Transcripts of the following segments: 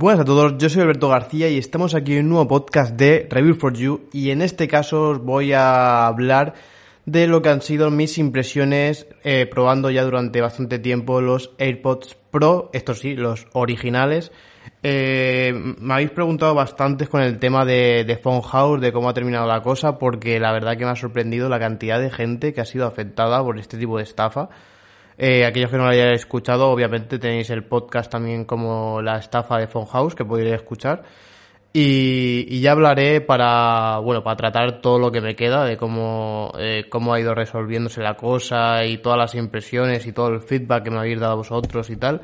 Buenas a todos, yo soy Alberto García y estamos aquí en un nuevo podcast de Review for You y en este caso os voy a hablar de lo que han sido mis impresiones eh, probando ya durante bastante tiempo los AirPods Pro, estos sí, los originales. Eh, me habéis preguntado bastantes con el tema de, de Phone House, de cómo ha terminado la cosa, porque la verdad que me ha sorprendido la cantidad de gente que ha sido afectada por este tipo de estafa. Eh, aquellos que no lo hayáis escuchado, obviamente tenéis el podcast también como la estafa de Phone House que podréis escuchar. Y, ya hablaré para, bueno, para tratar todo lo que me queda de cómo, eh, cómo ha ido resolviéndose la cosa y todas las impresiones y todo el feedback que me habéis dado vosotros y tal.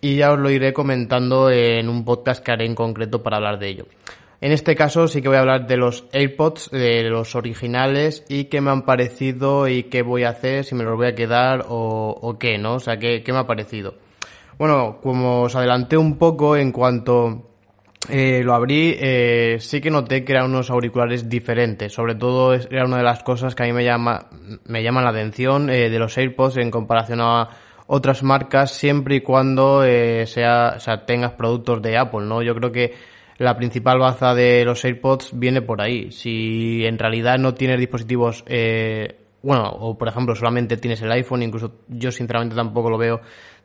Y ya os lo iré comentando en un podcast que haré en concreto para hablar de ello. En este caso sí que voy a hablar de los AirPods, de los originales y qué me han parecido y qué voy a hacer, si me los voy a quedar o, qué, ¿no? O sea, qué, qué, me ha parecido. Bueno, como os adelanté un poco en cuanto eh, lo abrí, eh, sí que noté que eran unos auriculares diferentes. Sobre todo era una de las cosas que a mí me llama, me llama la atención eh, de los AirPods en comparación a otras marcas siempre y cuando eh, sea, o sea, tengas productos de Apple, ¿no? Yo creo que la principal baza de los AirPods viene por ahí. Si en realidad no tienes dispositivos, eh, bueno, o por ejemplo solamente tienes el iPhone, incluso yo sinceramente tampoco lo veo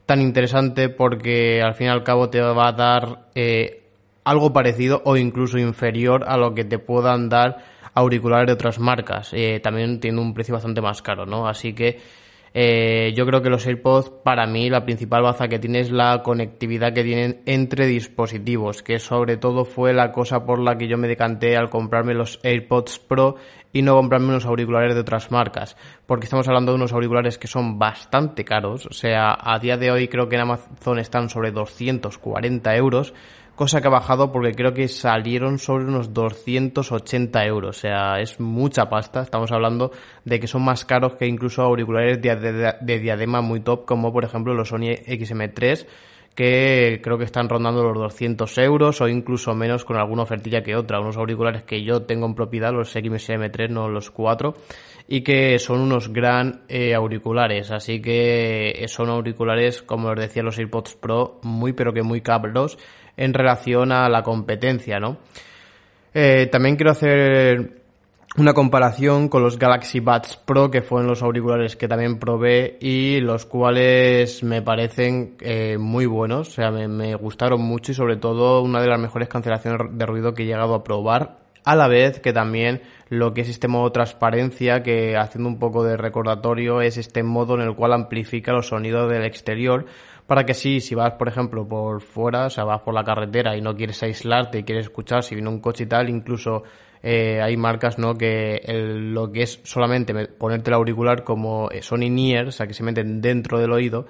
tan interesante porque al fin y al cabo te va a dar eh, algo parecido o incluso inferior a lo que te puedan dar auriculares de otras marcas. Eh, también tiene un precio bastante más caro, ¿no? Así que eh, yo creo que los AirPods, para mí, la principal baza que tiene es la conectividad que tienen entre dispositivos, que sobre todo fue la cosa por la que yo me decanté al comprarme los AirPods Pro y no comprarme unos auriculares de otras marcas, porque estamos hablando de unos auriculares que son bastante caros, o sea, a día de hoy creo que en Amazon están sobre 240 euros, cosa que ha bajado porque creo que salieron sobre unos 280 euros, o sea, es mucha pasta, estamos hablando de que son más caros que incluso auriculares de, diadema muy top como por ejemplo los Sony XM3 que creo que están rondando los 200 euros o incluso menos con alguna ofertilla que otra. Unos auriculares que yo tengo en propiedad, los XM3, no los 4, y que son unos gran eh, auriculares. Así que son auriculares, como os decía, los AirPods Pro, muy pero que muy cabros en relación a la competencia, ¿no? Eh, también quiero hacer una comparación con los Galaxy Buds Pro, que fueron los auriculares que también probé y los cuales me parecen eh, muy buenos, o sea, me, me, gustaron mucho y sobre todo una de las mejores cancelaciones de ruido que he llegado a probar, a la vez que también lo que es este modo transparencia, que haciendo un poco de recordatorio es este modo en el cual amplifica los sonidos del exterior, para que sí, si vas, por ejemplo, por fuera, o sea, vas por la carretera y no quieres aislarte y quieres escuchar si viene un coche y tal, incluso eh, hay marcas, ¿no? Que lo que es solamente ponerte el auricular como eh, Sony Near, o sea, que se meten dentro del oído,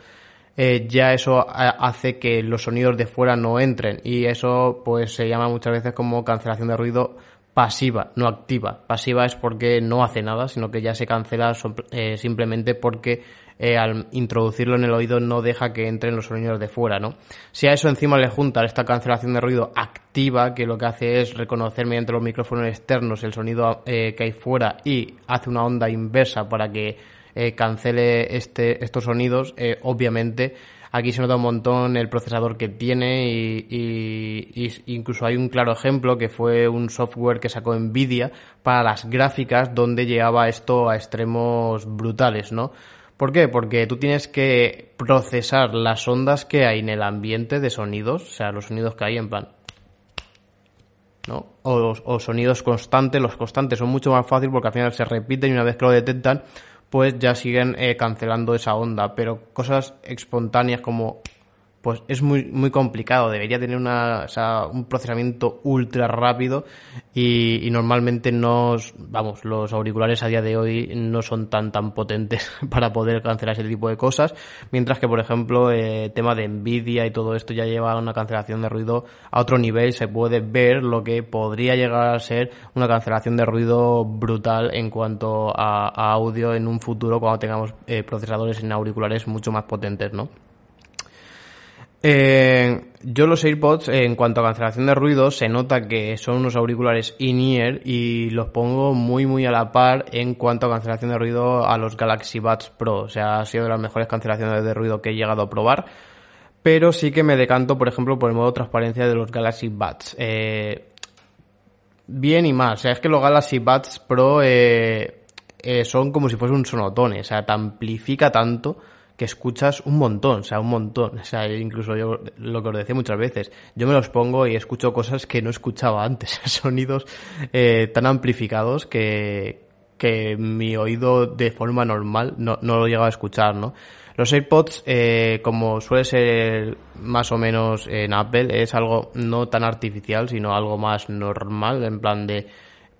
eh, ya eso hace que los sonidos de fuera no entren y eso pues se llama muchas veces como cancelación de ruido pasiva, no activa. Pasiva es porque no hace nada, sino que ya se cancela eh, simplemente porque eh, al introducirlo en el oído no deja que entren los sonidos de fuera, ¿no? Si a eso encima le junta esta cancelación de ruido activa, que lo que hace es reconocer mediante los micrófonos externos el sonido eh, que hay fuera y hace una onda inversa para que cancele este, estos sonidos, obviamente Aquí se nota un montón el procesador que tiene y, incluso hay un claro ejemplo que fue un software que sacó Nvidia para las gráficas donde llevaba esto a extremos brutales, ¿no? ¿Por qué? Porque tú tienes que procesar las ondas que hay en el ambiente de sonidos, o sea, los sonidos que hay en plan ¿no? O, sonidos constantes, los constantes son mucho más fáciles porque al final se repiten y una vez que lo detectan, pues ya siguen eh, cancelando esa onda. Pero cosas espontáneas como pues es muy, muy complicado. Debería tener una, o sea, un procesamiento ultra rápido y, normalmente no, vamos, los auriculares a día de hoy no son tan, tan potentes para poder cancelar ese tipo de cosas. Mientras que, por ejemplo, eh, tema de Nvidia y todo esto ya lleva una cancelación de ruido a otro nivel. Se puede ver lo que podría llegar a ser una cancelación de ruido brutal en cuanto a, audio en un futuro cuando tengamos eh, procesadores en auriculares mucho más potentes, ¿no? Eh, yo los AirPods, en cuanto a cancelación de ruido, se nota que son unos auriculares in-ear y los pongo muy muy a la par en cuanto a cancelación de ruido a los Galaxy Buds Pro. O sea, ha sido de las mejores cancelaciones de ruido que he llegado a probar. pero sí que me decanto, por ejemplo, por el modo transparencia de los Galaxy Buds. Eh, bien y mal, o sea, es que los Galaxy Buds Pro eh, eh, son como si fuese un sonotone, o sea, te amplifica tanto escuchas un montón, o sea, un montón. O sea, incluso yo lo que os decía muchas veces, yo me los pongo y escucho cosas que no escuchaba antes, sonidos eh, tan amplificados que, que mi oído de forma normal no, no lo llegaba a escuchar, ¿no? Los AirPods, eh, como suele ser más o menos en Apple, es algo no tan artificial, sino algo más normal, en plan de,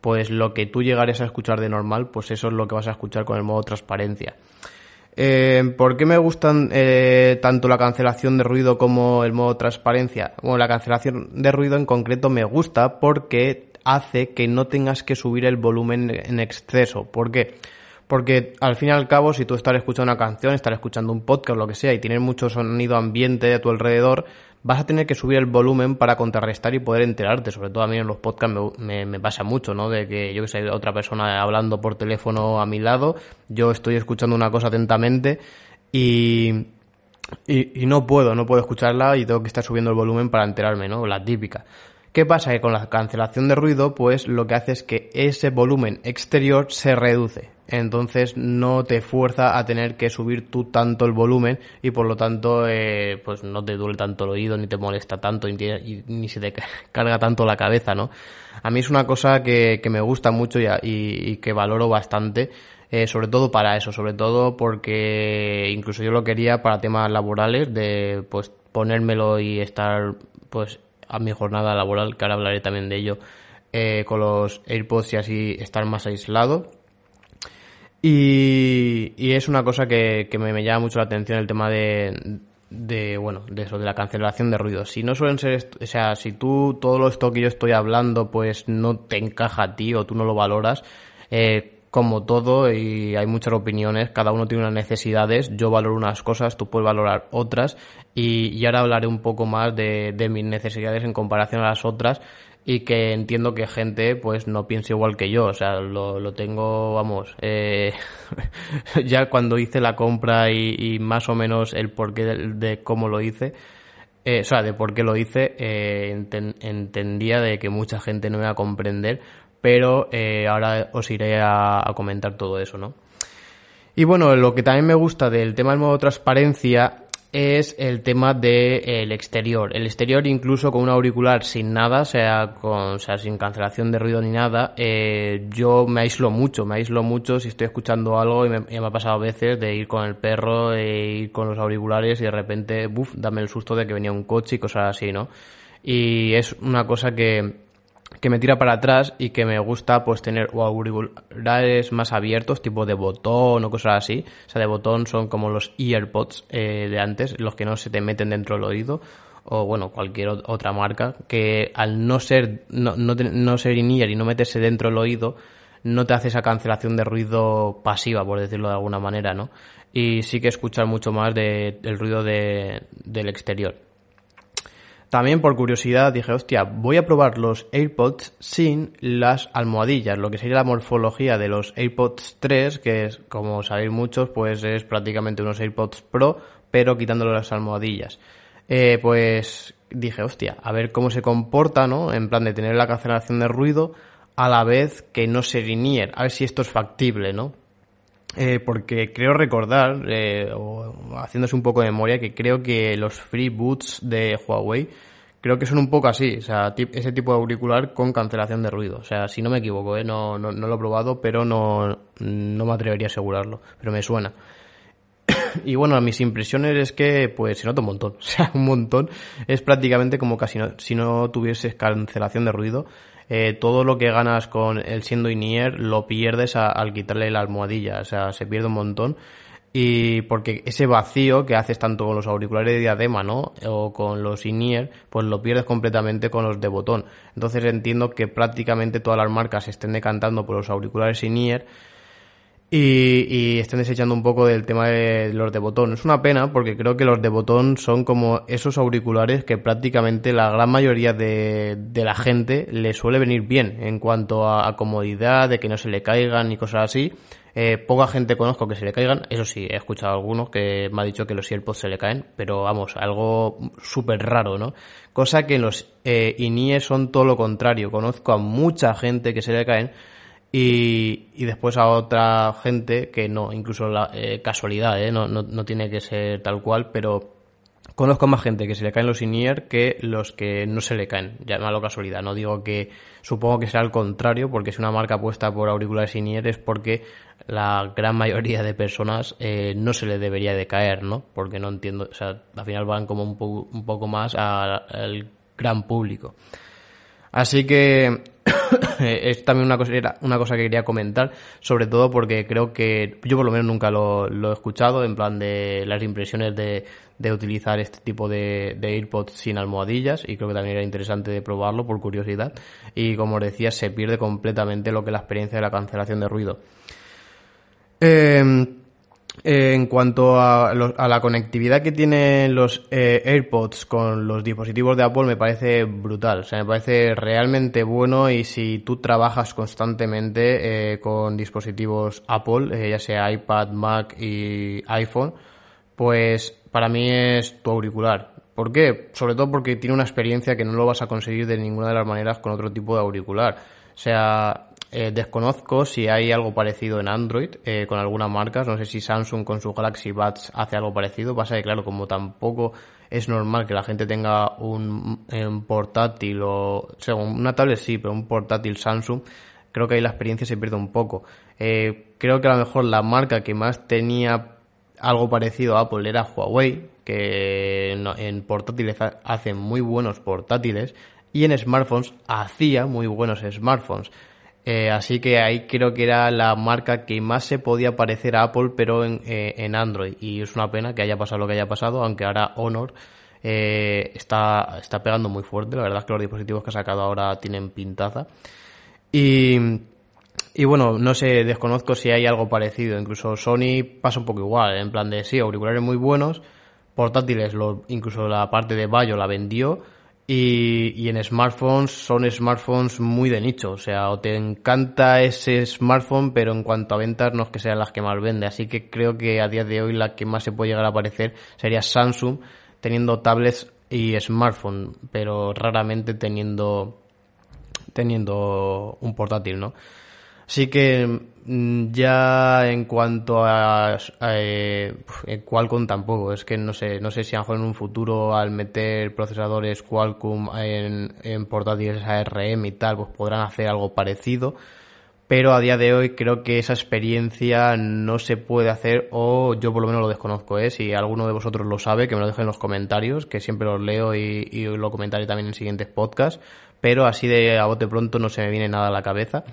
pues lo que tú llegares a escuchar de normal, pues eso es lo que vas a escuchar con el modo transparencia. Eh, ¿Por qué me gustan eh, tanto la cancelación de ruido como el modo transparencia? Bueno, la cancelación de ruido en concreto me gusta porque hace que no tengas que subir el volumen en exceso. ¿Por qué? Porque al fin y al cabo, si tú estás escuchando una canción, estás escuchando un podcast lo que sea y tienes mucho sonido ambiente a tu alrededor, vas a tener que subir el volumen para contrarrestar y poder enterarte. Sobre todo a mí en los podcasts me, pasa mucho, ¿no? De que yo que sé, otra persona hablando por teléfono a mi lado, yo estoy escuchando una cosa atentamente y, y, y no puedo, no puedo escucharla y tengo que estar subiendo el volumen para enterarme, ¿no? La típica. ¿Qué pasa? Que con la cancelación de ruido, pues lo que hace es que ese volumen exterior se reduce. Entonces no te fuerza a tener que subir tú tanto el volumen y por lo tanto eh, pues no te duele tanto el oído, ni te molesta tanto, ni, se te carga tanto la cabeza, ¿no? A mí es una cosa que, me gusta mucho y, y, que valoro bastante. Eh, sobre todo para eso, sobre todo porque incluso yo lo quería para temas laborales, de pues ponérmelo y estar pues a mi jornada laboral, que ahora hablaré también de ello, eh, con los AirPods y así estar más aislado. Y, y es una cosa que, que me, llama mucho la atención el tema de, de, bueno, de eso, de la cancelación de ruido. Si no suelen ser, o sea, si tú todo esto que yo estoy hablando, pues no te encaja a ti o tú no lo valoras, eh, como todo, y hay muchas opiniones, cada uno tiene unas necesidades, yo valoro unas cosas, tú puedes valorar otras, y, ahora hablaré un poco más de, de, mis necesidades en comparación a las otras, y que entiendo que gente pues no piense igual que yo, o sea, lo, lo tengo, vamos, eh, ya cuando hice la compra y, más o menos el porqué de, cómo lo hice, eh, o sea, de por qué lo hice, eh, entendía de que mucha gente no me iba a comprender, pero eh, ahora os iré a, comentar todo eso, ¿no? Y bueno, lo que también me gusta del tema del modo transparencia es el tema del exterior. El exterior incluso con un auricular sin nada, sea, con, sea sin cancelación de ruido ni nada, eh, yo me aíslo mucho, me aíslo mucho si estoy escuchando algo y me, me, ha pasado a veces de ir con el perro, e ir con los auriculares y de repente, buf, dame el susto de que venía un coche y cosas así, ¿no? Y es una cosa que, que me tira para atrás y que me gusta pues tener o auriculares más abiertos, tipo de botón o cosas así. O sea, de botón son como los earpods eh, de antes, los que no se te meten dentro del oído o bueno, cualquier otra marca, que al no ser, no, no, no ser in-ear y no meterse dentro del oído, no te hace esa cancelación de ruido pasiva, por decirlo de alguna manera, ¿no? Y sí que escuchar mucho más de, del ruido de, del exterior. También por curiosidad dije, hostia, voy a probar los AirPods sin las almohadillas, lo que sería la morfología de los AirPods 3, que es, como sabéis muchos, pues es prácticamente unos AirPods Pro, pero quitándole las almohadillas. Eh, pues dije, hostia, a ver cómo se comporta, ¿no? En plan de tener la cancelación de ruido a la vez que no se linier, a ver si esto es factible, ¿no? Eh, porque creo recordar, eh, o haciéndose un poco de memoria, que creo que los Free Boots de Huawei creo que son un poco así, o sea, ese tipo de auricular con cancelación de ruido. O sea, si no me equivoco, ¿eh? no, no, no lo he probado, pero no, no me atrevería a asegurarlo, pero me suena. y bueno, mis impresiones es que pues se nota un montón, o sea, un montón. Es prácticamente como casi si no tuvieses cancelación de ruido. Eh, todo lo que ganas con el siendo INIER lo pierdes al quitarle la almohadilla, o sea, se pierde un montón. Y porque ese vacío que haces tanto con los auriculares de diadema, ¿no? O con los INIER, pues lo pierdes completamente con los de botón. Entonces entiendo que prácticamente todas las marcas estén decantando por los auriculares INIER y, y están desechando un poco del tema de los de botón. Es una pena porque creo que los de botón son como esos auriculares que prácticamente la gran mayoría de, de la gente le suele venir bien en cuanto a, comodidad, de que no se le caigan y cosas así. Eh, poca gente conozco que se le caigan, eso sí, he escuchado a algunos que me ha dicho que los AirPods se le caen, pero vamos, algo súper raro, ¿no? Cosa que los eh, INIE son todo lo contrario, conozco a mucha gente que se le caen, y, y después a otra gente que no, incluso la eh, casualidad, ¿eh? no, no, no, tiene que ser tal cual, pero conozco más gente que se le caen los in que los que no se le caen, llámalo casualidad, no digo que supongo que sea al contrario, porque si una marca puesta por auriculares in es porque la gran mayoría de personas eh, no se le debería de caer, ¿no? Porque no entiendo, o sea, al final van como un, po un poco más al gran público. Así que es también una cosa, una cosa que quería comentar, sobre todo porque creo que yo por lo menos nunca lo, he escuchado, en plan de las impresiones de, de utilizar este tipo de, de, AirPods sin almohadillas y creo que también era interesante probarlo por curiosidad y como os decía se pierde completamente lo que es la experiencia de la cancelación de ruido. Eh, en cuanto a, la conectividad que tienen los eh, AirPods con los dispositivos de Apple me parece brutal, o sea, me parece realmente bueno y si tú trabajas constantemente eh, con dispositivos Apple, eh, ya sea iPad, Mac y iPhone, pues para mí es tu auricular. ¿Por qué? Sobre todo porque tiene una experiencia que no lo vas a conseguir de ninguna de las maneras con otro tipo de auricular. O sea, eh, desconozco si hay algo parecido en Android eh, con algunas marcas. No sé si Samsung con su Galaxy Buds hace algo parecido. Pasa que, claro, como tampoco es normal que la gente tenga un, portátil o, según una tablet sí, pero un portátil Samsung, creo que ahí la experiencia se pierde un poco. Eh, creo que a lo mejor la marca que más tenía algo parecido a Apple era Huawei, que en portátiles hacen muy buenos portátiles y en smartphones hacía muy buenos smartphones. Eh, así que ahí creo que era la marca que más se podía parecer a Apple, pero en, eh, en Android. Y es una pena que haya pasado lo que haya pasado, aunque ahora Honor eh, está, está pegando muy fuerte. La verdad es que los dispositivos que ha sacado ahora tienen pintaza. Y, y bueno, no sé, desconozco si hay algo parecido. Incluso Sony pasa un poco igual, en plan de sí, auriculares muy buenos, portátiles, incluso la parte de Bayo la vendió y, y, en smartphones son smartphones muy de nicho, o sea, o te encanta ese smartphone, pero en cuanto a ventas no es que sean las que más vende, así que creo que a día de hoy la que más se puede llegar a aparecer sería Samsung teniendo tablets y smartphone, pero raramente teniendo teniendo un portátil, ¿no? Así que mm, ya en cuanto a, eh, Qualcomm tampoco, es que no sé, no sé si a lo mejor en un futuro al meter procesadores Qualcomm en, en portátiles ARM y tal, pues podrán hacer algo parecido, pero a día de hoy creo que esa experiencia no se puede hacer o yo por lo menos lo desconozco, ¿eh? si alguno de vosotros lo sabe, que me lo deje en los comentarios, que siempre los leo y, y lo comentaré también en siguientes podcasts, pero así de a bote pronto no se me viene nada a la cabeza.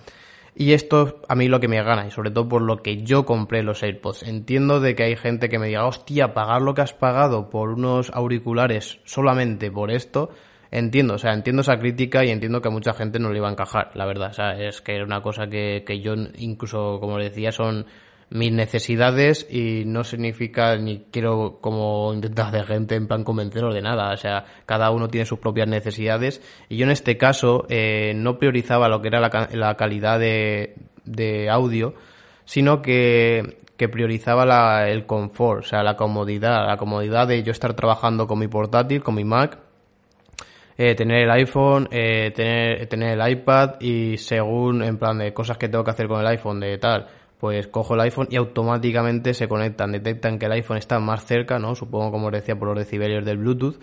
Y esto a mí lo que me gana, y sobre todo por lo que yo compré los AirPods. Entiendo de que hay gente que me diga, hostia, pagar lo que has pagado por unos auriculares solamente por esto, entiendo, o sea, entiendo esa crítica y entiendo que a mucha gente no le iba a encajar, la verdad. O sea, es que era una cosa que, que yo incluso, como decía, son mis necesidades y no significa ni quiero como intentar de gente en plan convenceros de nada. O sea, cada uno tiene sus propias necesidades y yo en este caso eh, no priorizaba lo que era la, la calidad de, de audio, sino que, que priorizaba la, el confort, o sea, la comodidad, la comodidad de yo estar trabajando con mi portátil, con mi Mac, eh, tener el iPhone, eh, tener, tener el iPad y según en plan de cosas que tengo que hacer con el iPhone de tal, pues cojo el iPhone y automáticamente se conectan, detectan que el iPhone está más cerca, ¿no? Supongo como os decía por los decibelios del Bluetooth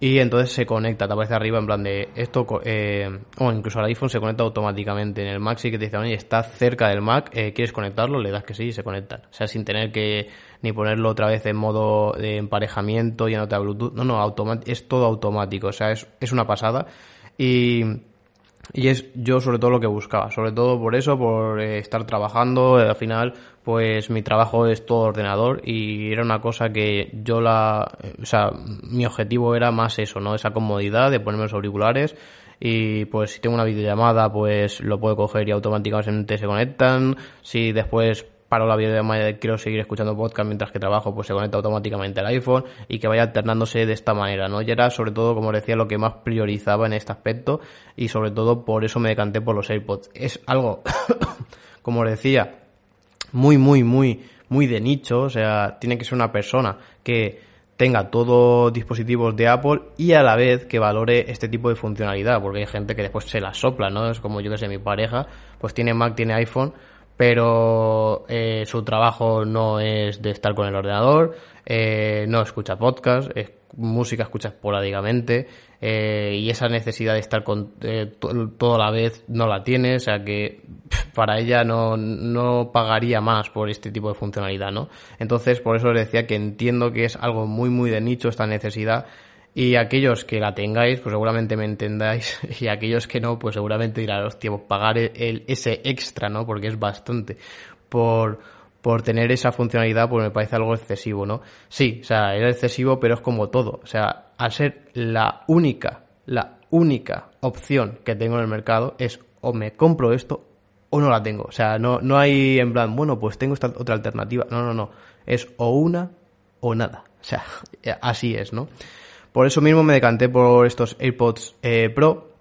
y entonces se conecta, te aparece arriba en plan de esto, eh, o incluso al iPhone se conecta automáticamente. En el Mac sí que te dice, oye, está cerca del Mac, eh, ¿quieres conectarlo? Le das que sí y se conectan. O sea, sin tener que ni ponerlo otra vez en modo de emparejamiento y en otra Bluetooth. No, no, es todo automático. O sea, es, es una pasada. Y y es yo sobre todo lo que buscaba, sobre todo por eso, por eh, estar trabajando, eh, al final pues mi trabajo es todo ordenador y era una cosa que yo la, o sea, mi objetivo era más eso, ¿no? Esa comodidad de ponerme los auriculares y pues si tengo una videollamada pues lo puedo coger y automáticamente se conectan, si después paro la videollamada de quiero seguir escuchando podcast mientras que trabajo, pues se conecta automáticamente al iPhone y que vaya alternándose de esta manera, ¿no? Y era sobre todo, como decía, lo que más priorizaba en este aspecto y sobre todo por eso me decanté por los AirPods. Es algo, como decía, muy, muy, muy, muy de nicho, o sea, tiene que ser una persona que tenga todos dispositivos de Apple y a la vez que valore este tipo de funcionalidad, porque hay gente que después se la sopla, ¿no? Es como yo que sé, mi pareja, pues tiene Mac, tiene iPhone, pero eh, su trabajo no es de estar con el ordenador, eh, no escucha podcast, es música escucha esporádicamente eh, y esa necesidad de estar con eh, toda la vez no la tiene, o sea que para ella no, no pagaría más por este tipo de funcionalidad, ¿no? Entonces, por eso les decía que entiendo que es algo muy, muy de nicho esta necesidad y aquellos que la tengáis, pues seguramente me entendáis. Y aquellos que no, pues seguramente dirán, hostia, pues pagar el, ese extra, ¿no? Porque es bastante. Por, por tener esa funcionalidad, pues me parece algo excesivo, ¿no? Sí, o sea, era excesivo, pero es como todo. O sea, al ser la única, la única opción que tengo en el mercado es o me compro esto o no la tengo. O sea, no, no hay en plan, bueno, pues tengo esta otra alternativa. No, no, no. Es o una o nada. O sea, así es, ¿no? Por eso mismo me decanté por estos AirPods eh, Pro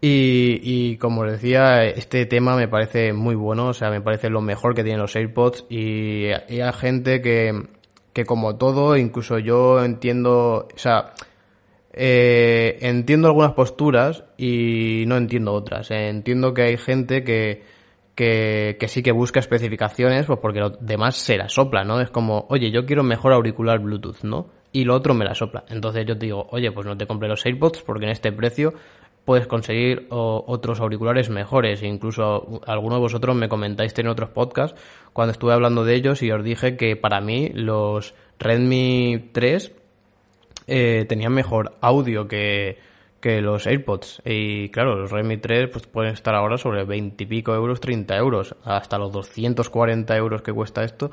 y, y como les decía, este tema me parece muy bueno, o sea, me parece lo mejor que tienen los AirPods y, hay gente que, que como todo, incluso yo entiendo, o sea, eh, entiendo algunas posturas y no entiendo otras. entiendo que hay gente que, que, que, sí que busca especificaciones, pues porque lo demás se la sopla, ¿no? Es como, oye, yo quiero mejor auricular Bluetooth, ¿no? Y lo otro me la sopla. Entonces yo te digo, oye, pues no te compré los AirPods porque en este precio puedes conseguir otros auriculares mejores. Incluso alguno de vosotros me comentáis en otros podcasts cuando estuve hablando de ellos y os dije que para mí los Redmi 3 eh, tenían mejor audio que, que los AirPods. Y claro, los Redmi 3 pues, pueden estar ahora sobre 20 y pico euros, 30 euros, hasta los 240 euros que cuesta esto.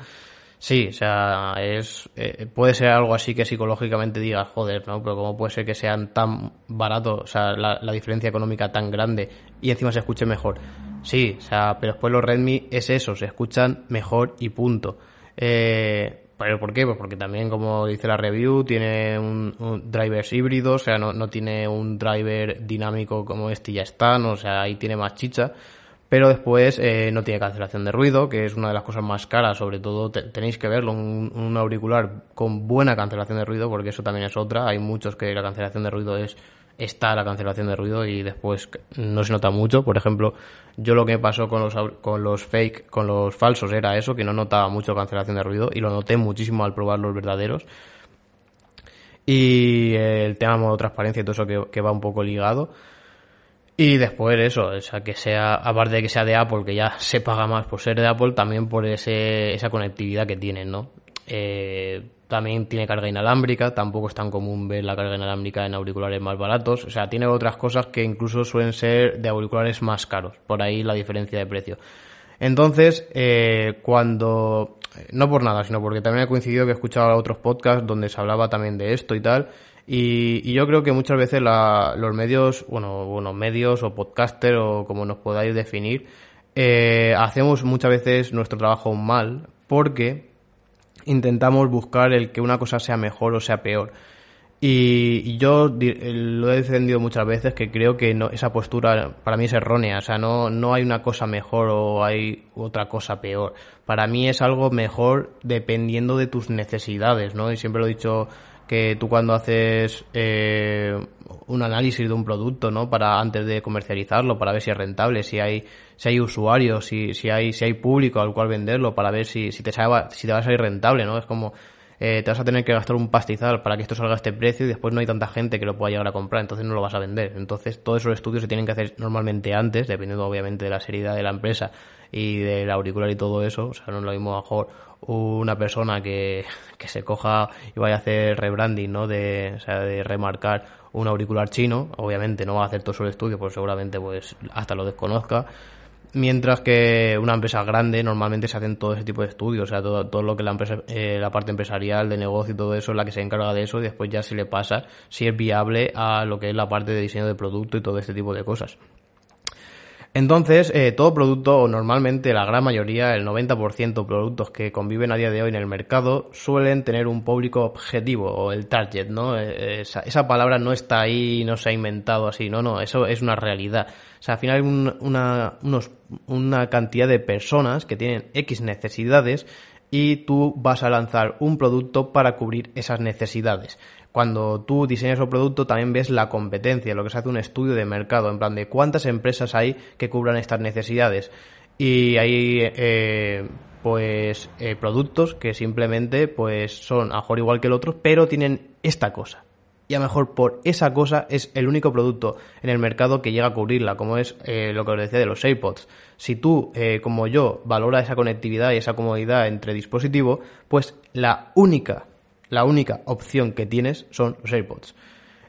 Sí, o sea, es eh, puede ser algo así que psicológicamente digas, joder, ¿no? Pero ¿cómo puede ser que sean tan baratos, o sea, la, diferencia económica tan grande y encima se escuche mejor? Sí, o sea, pero después los Redmi es eso, se escuchan mejor y punto. Eh, ¿Pero por qué? Pues porque también, como dice la review, tiene un, un drivers híbridos, o sea, no, no tiene un driver dinámico como este y ya está, ¿no? o sea, ahí tiene más chicha pero después eh, no tiene cancelación de ruido, que es una de las cosas más caras, sobre todo tenéis que verlo, un, auricular con buena cancelación de ruido, porque eso también es otra, hay muchos que la cancelación de ruido es está la cancelación de ruido y después no se nota mucho, por ejemplo, yo lo que pasó con los con los fake, con los falsos era eso, que no notaba mucho cancelación de ruido y lo noté muchísimo al probar los verdaderos. Y el tema modo transparencia y todo eso que va un poco ligado. Y después eso, o sea, que sea, aparte de que sea de Apple, que ya se paga más por ser de Apple, también por ese, esa conectividad que tienen, ¿no? Eh, también tiene carga inalámbrica, tampoco es tan común ver la carga inalámbrica en auriculares más baratos, o sea, tiene otras cosas que incluso suelen ser de auriculares más caros, por ahí la diferencia de precio. Entonces, eh, cuando, no por nada, sino porque también he coincidido que he escuchado otros podcasts donde se hablaba también de esto y tal, y, yo creo que muchas veces los medios, bueno, bueno, medios o podcaster o como nos podáis definir, eh, hacemos muchas veces nuestro trabajo mal porque intentamos buscar el que una cosa sea mejor o sea peor. Y, yo lo he defendido muchas veces que creo que no, esa postura para mí es errónea. O sea, no, no hay una cosa mejor o hay otra cosa peor. Para mí es algo mejor dependiendo de tus necesidades, ¿no? Y siempre lo he dicho que tú cuando haces eh, un análisis de un producto, ¿no? Para antes de comercializarlo, para ver si es rentable, si hay si hay usuarios, si, si hay si hay público al cual venderlo, para ver si, si te salga, si te va a salir rentable, ¿no? Es como eh, te vas a tener que gastar un pastizal para que esto salga a este precio y después no hay tanta gente que lo pueda llegar a comprar, entonces no lo vas a vender. Entonces todos esos estudios se tienen que hacer normalmente antes, dependiendo obviamente de la seriedad de la empresa y del auricular y todo eso. O sea, no es lo mismo mejor una persona que, que se coja y vaya a hacer rebranding, ¿no? De, o sea, de remarcar un auricular chino, obviamente no va a hacer todo su estudio, pues seguramente pues hasta lo desconozca. Mientras que una empresa grande normalmente se hacen todo ese tipo de estudios, o sea, todo, todo lo que la empresa, eh, la parte empresarial de negocio y todo eso es la que se encarga de eso y después ya se le pasa si es viable a lo que es la parte de diseño de producto y todo este tipo de cosas. Entonces, eh, todo producto, o normalmente la gran mayoría, el 90% de productos que conviven a día de hoy en el mercado, suelen tener un público objetivo, o el target, ¿no? Eh, esa, palabra no está ahí, no se ha inventado así, no, no, eso es una realidad. O sea, al final hay una, unos, una cantidad de personas que tienen X necesidades y tú vas a lanzar un producto para cubrir esas necesidades. Cuando tú diseñas un producto también ves la competencia, lo que se hace un estudio de mercado, en plan de cuántas empresas hay que cubran estas necesidades. Y hay eh, pues eh, productos que simplemente pues son mejor igual que el otro, pero tienen esta cosa. Y a mejor por esa cosa es el único producto en el mercado que llega a cubrirla, como es eh, lo que os decía de los AirPods. Si tú, como yo, valora esa conectividad y esa comodidad entre dispositivos, pues la única la única opción que tienes son los AirPods.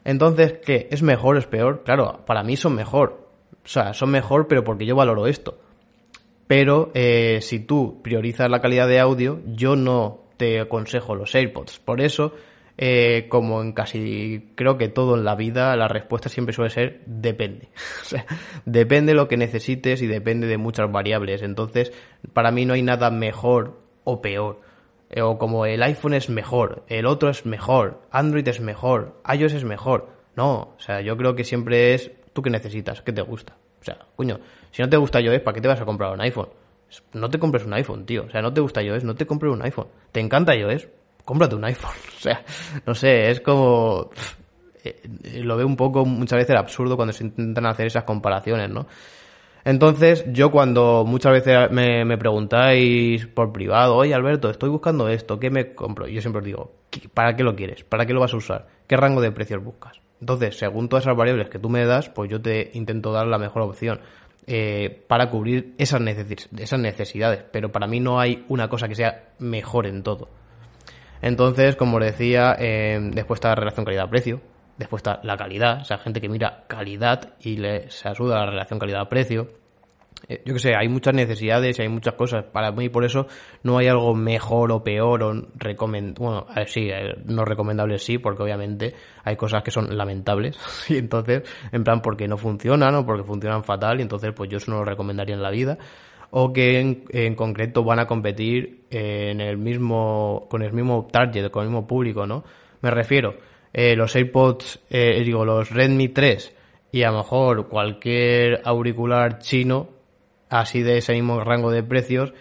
Entonces, ¿qué? ¿Es mejor es peor? Claro, para mí son mejor. O sea, son mejor, pero porque yo valoro esto. Pero eh, si tú priorizas la calidad de audio, yo no te aconsejo los AirPods. Por eso, eh, como en casi creo que todo en la vida, la respuesta siempre suele ser depende. o sea, depende de lo que necesites y depende de muchas variables. Entonces, para mí no hay nada mejor o peor. Eh, o como el iPhone es mejor, el otro es mejor, Android es mejor, iOS es mejor. No, o sea, yo creo que siempre es tú que necesitas, que te gusta. O sea, coño, si no te gusta iOS, ¿para qué te vas a comprar un iPhone? No te compres un iPhone, tío. O sea, no te gusta iOS, no te compres un iPhone. ¿Te encanta iOS? Cómprate un iPhone. O sea, no sé, es como... Eh, lo veo un poco muchas veces absurdo cuando se intentan hacer esas comparaciones, ¿no? Entonces, yo cuando muchas veces me, preguntáis por privado, oye Alberto, estoy buscando esto, ¿qué me compro? Yo siempre os digo, ¿para qué lo quieres? ¿Para qué lo vas a usar? ¿Qué rango de precios buscas? Entonces, según todas esas variables que tú me das, pues yo te intento dar la mejor opción eh, para cubrir esas, esas necesidades. Pero para mí no hay una cosa que sea mejor en todo. Entonces, como decía, eh, después está la relación calidad-precio, Después está la calidad, o sea, gente que mira calidad y le, se asuda la relación calidad-precio. Eh, yo que sé, hay muchas necesidades y hay muchas cosas. Para mí, por eso, no hay algo mejor o peor o recomendable. Bueno, a sí, eh, no recomendable sí, porque obviamente hay cosas que son lamentables. Y entonces, en plan, porque no funcionan o porque funcionan fatal, y entonces, pues yo eso no lo recomendaría en la vida o que en, concreto van a competir en el mismo con el mismo target, con el mismo público, ¿no? Me refiero, eh, los AirPods, eh, digo, los Redmi 3 y a lo mejor cualquier auricular chino, así de ese mismo rango de precios,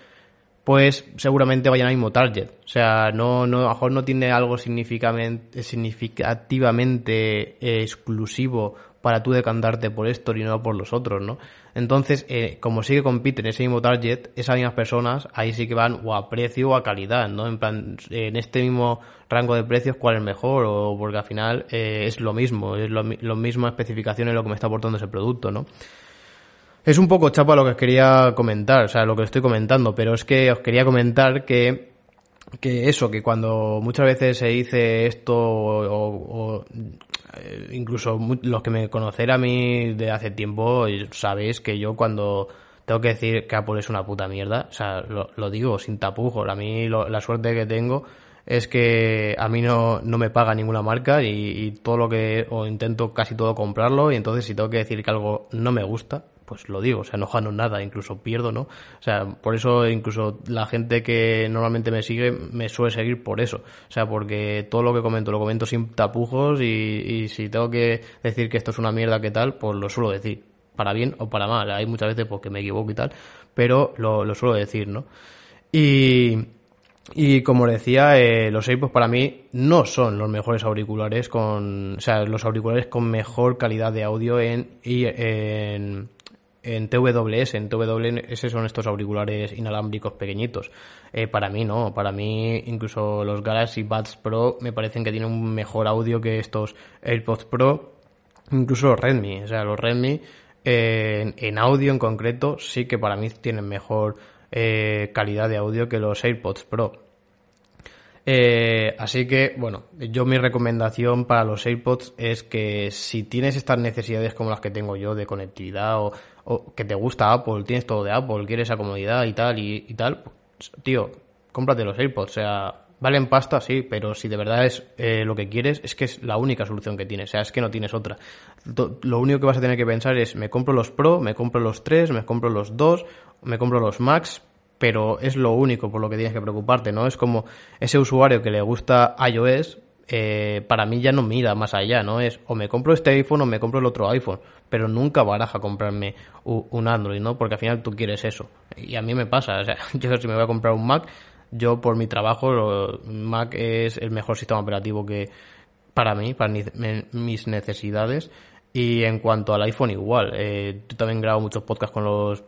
pues seguramente vayan al mismo target. O sea, no, no, a lo mejor no tiene algo significativamente eh, exclusivo para tú decantarte por esto y no por los otros, ¿no? Entonces, eh, como sí que compiten ese mismo target, esas mismas personas ahí sí que van o a precio o a calidad, ¿no? En plan, en este mismo rango de precios, ¿cuál es mejor? O porque al final eh, es lo mismo, es lo, lo mismo especificaciones lo que me está aportando ese producto, ¿no? Es un poco chapa lo que os quería comentar, o sea, lo que estoy comentando, pero es que os quería comentar que que eso, que cuando muchas veces se dice esto o, eh, incluso los que me conocen a mí de hace tiempo sabéis que yo cuando tengo que decir que Apple es una puta mierda, o sea, lo, digo sin tapujos, a mí la suerte que tengo es que a mí no, no me paga ninguna marca y, y todo lo que, o intento casi todo comprarlo y entonces si tengo que decir que algo no me gusta, pues lo digo, o sea, no gano nada, incluso pierdo, ¿no? O sea, por eso incluso la gente que normalmente me sigue me suele seguir por eso. O sea, porque todo lo que comento lo comento sin tapujos y, y si tengo que decir que esto es una mierda que tal, pues lo suelo decir. Para bien o para mal. Hay muchas veces porque me equivoco y tal, pero lo, lo suelo decir, ¿no? Y, y como decía, eh, los AirPods para mí no son los mejores auriculares con, o sea, los auriculares con mejor calidad de audio en, y en, en TWS, en TWS son estos auriculares inalámbricos pequeñitos. Eh, para mí no, para mí incluso los Galaxy Buds Pro me parecen que tienen un mejor audio que estos AirPods Pro, incluso los Redmi, o sea, los Redmi eh, en, audio en concreto sí que para mí tienen mejor eh, calidad de audio que los AirPods Pro. Así que, bueno, yo mi recomendación para los AirPods es que si tienes estas necesidades como las que tengo yo de conectividad o, que te gusta Apple, tienes todo de Apple, quieres esa comodidad y tal y, tal, pues, tío, cómprate los AirPods. O sea, Valen pasta, sí, pero si de verdad es eh, lo que quieres, es que es la única solución que tienes, o sea, es que no tienes otra. Lo único que vas a tener que pensar es, me compro los Pro, me compro los 3, me compro los 2, me compro los Max, pero es lo único por lo que tienes que preocuparte, ¿no? Es como ese usuario que le gusta iOS, eh, para mí ya no mira más allá, ¿no? Es o me compro este iPhone o me compro el otro iPhone, pero nunca baraja comprarme un Android, ¿no? Porque al final tú quieres eso. Y a mí me pasa, o sea, yo si me voy a comprar un Mac, yo por mi trabajo, Mac es el mejor sistema operativo que para mí, para mis necesidades. Y en cuanto al iPhone, igual. Eh, yo también grabo muchos podcasts con los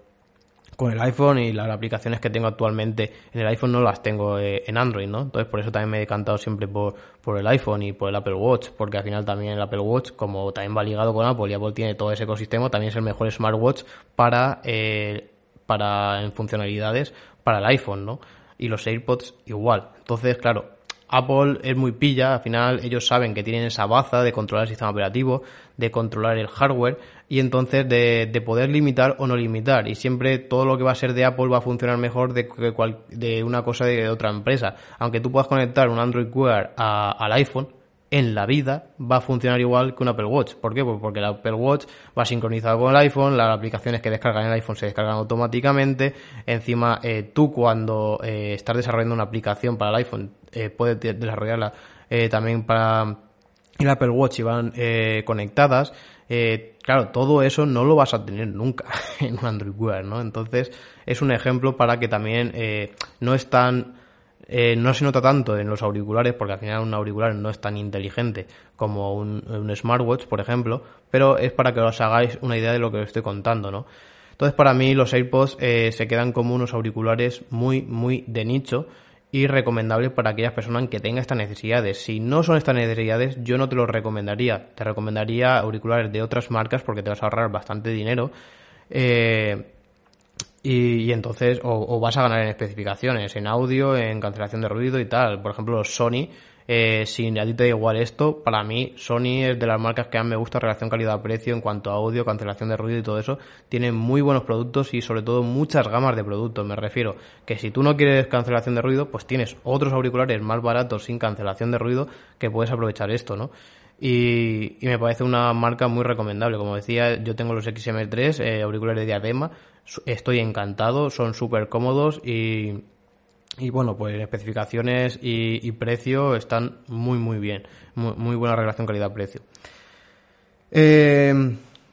con el iPhone y las aplicaciones que tengo actualmente en el iPhone no las tengo eh, en Android, ¿no? Entonces por eso también me he decantado siempre por, por el iPhone y por el Apple Watch, porque al final también el Apple Watch, como también va ligado con Apple y Apple tiene todo ese ecosistema, también es el mejor smartwatch para, eh, para en funcionalidades para el iPhone, ¿no? Y los AirPods igual. Entonces, claro, Apple es muy pilla, al final ellos saben que tienen esa baza de controlar el sistema operativo, de controlar el hardware y entonces de, poder limitar o no limitar. Y siempre todo lo que va a ser de Apple va a funcionar mejor de, de una cosa de otra empresa. Aunque tú puedas conectar un Android Wear al iPhone, en la vida va a funcionar igual que un Apple Watch. ¿Por qué? Pues porque el Apple Watch va sincronizado con el iPhone, las aplicaciones que descargan en el iPhone se descargan automáticamente. Encima, eh, tú cuando eh, estás desarrollando una aplicación para el iPhone, eh, puedes desarrollarla también para el Apple Watch y van conectadas. claro, todo eso no lo vas a tener nunca en un Android Wear, ¿no? Entonces, es un ejemplo para que también no es tan eh, no se nota tanto en los auriculares, porque al final un auricular no es tan inteligente como un, smartwatch, por ejemplo, pero es para que os hagáis una idea de lo que os estoy contando, ¿no? Entonces, para mí, los AirPods eh, se quedan como unos auriculares muy, muy de nicho y recomendables para aquellas personas que tengan estas necesidades. Si no son estas necesidades, yo no te los recomendaría. Te recomendaría auriculares de otras marcas porque te vas a ahorrar bastante dinero. Eh, y, entonces, o, vas a ganar en especificaciones, en audio, en cancelación de ruido y tal. Por ejemplo, Sony, eh, si a ti te da igual esto, para mí Sony es de las marcas que más me gusta relación calidad-precio en cuanto a audio, cancelación de ruido y todo eso. Tiene muy buenos productos y sobre todo muchas gamas de productos. Me refiero que si tú no quieres cancelación de ruido, pues tienes otros auriculares más baratos sin cancelación de ruido que puedes aprovechar esto, ¿no? Y, me parece una marca muy recomendable. Como decía, yo tengo los XM3, eh, auriculares de diadema, estoy encantado, son súper cómodos y, y bueno, pues especificaciones y, precio están muy muy bien, muy, buena relación calidad-precio. Eh,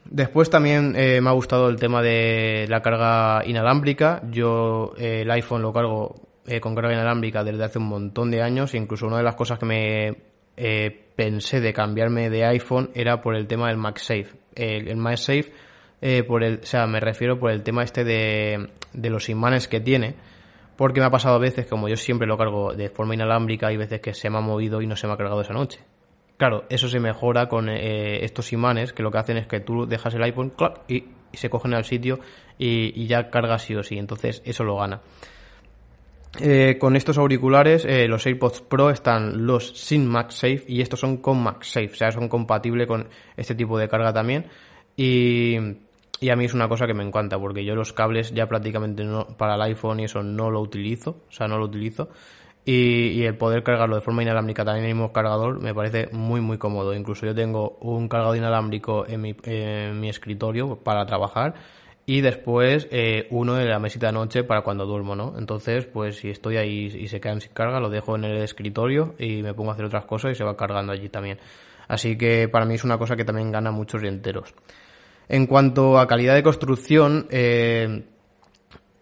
después también eh, me ha gustado el tema de la carga inalámbrica. Yo el iPhone lo cargo con carga inalámbrica desde hace un montón de años. Incluso una de las cosas que me eh, pensé de cambiarme de iPhone era por el tema del MagSafe. El, el MagSafe, eh, por el, o sea, me refiero por el tema este de, de los imanes que tiene, porque me ha pasado veces, como yo siempre lo cargo de forma inalámbrica, hay veces que se me ha movido y no se me ha cargado esa noche. Claro, eso se mejora con eh, estos imanes que lo que hacen es que tú dejas el iPhone y, se cogen al sitio y, y ya carga sí o sí. Entonces eso lo gana. Eh, con estos auriculares, eh, los AirPods Pro están los sin MagSafe y estos son con MagSafe, o sea, son compatibles con este tipo de carga también. Y, y, a mí es una cosa que me encanta, porque yo los cables ya prácticamente no, para el iPhone y eso no lo utilizo, o sea, no lo utilizo. Y, el poder cargarlo de forma inalámbrica también en el mismo cargador me parece muy, muy cómodo. Incluso yo tengo un cargador inalámbrico en mi, en mi escritorio para trabajar y después eh, uno de la mesita de noche para cuando duermo, ¿no? Entonces, pues si estoy ahí y se quedan sin carga, lo dejo en el escritorio y me pongo a hacer otras cosas y se va cargando allí también. Así que para mí es una cosa que también gana muchos enteros. En cuanto a calidad de construcción, eh,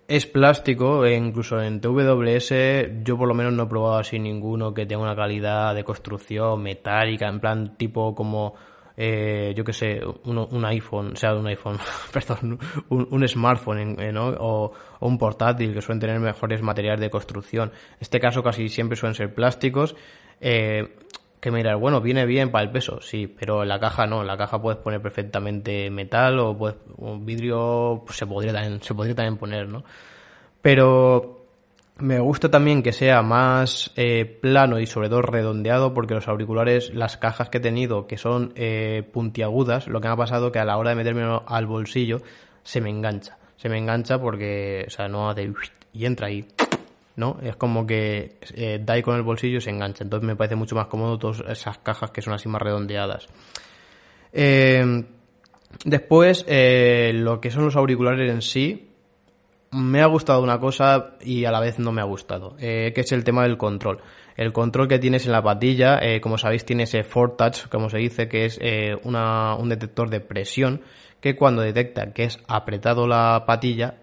es plástico, e incluso en TWS yo por lo menos no he probado así ninguno que tenga una calidad de construcción metálica, en plan tipo como eh, yo que sé, un, iPhone, o sea, un iPhone, perdón, un, smartphone, eh, ¿no? O, un portátil que suelen tener mejores materiales de construcción. En este caso casi siempre suelen ser plásticos. Eh, que mirar, bueno, viene bien para el peso, sí, pero la caja no, la caja puedes poner perfectamente metal o, pues, un vidrio pues, se podría también, se podría también poner, ¿no? Pero me gusta también que sea más eh, plano y sobre todo redondeado porque los auriculares, las cajas que he tenido que son eh, puntiagudas, lo que me ha pasado que a la hora de meterme al bolsillo se me engancha. Se me engancha porque, o sea, no hace y entra ahí. ¿No? Es como que eh, da ahí con el bolsillo y se engancha. Entonces me parece mucho más cómodo todas esas cajas que son así más redondeadas. Eh, después, eh, lo que son los auriculares en sí, me ha gustado una cosa y a la vez no me ha gustado, que es el tema del control. El control que tienes en la patilla, como sabéis, tiene ese Touch, como se dice, que es un detector de presión que cuando detecta que es apretado la patilla,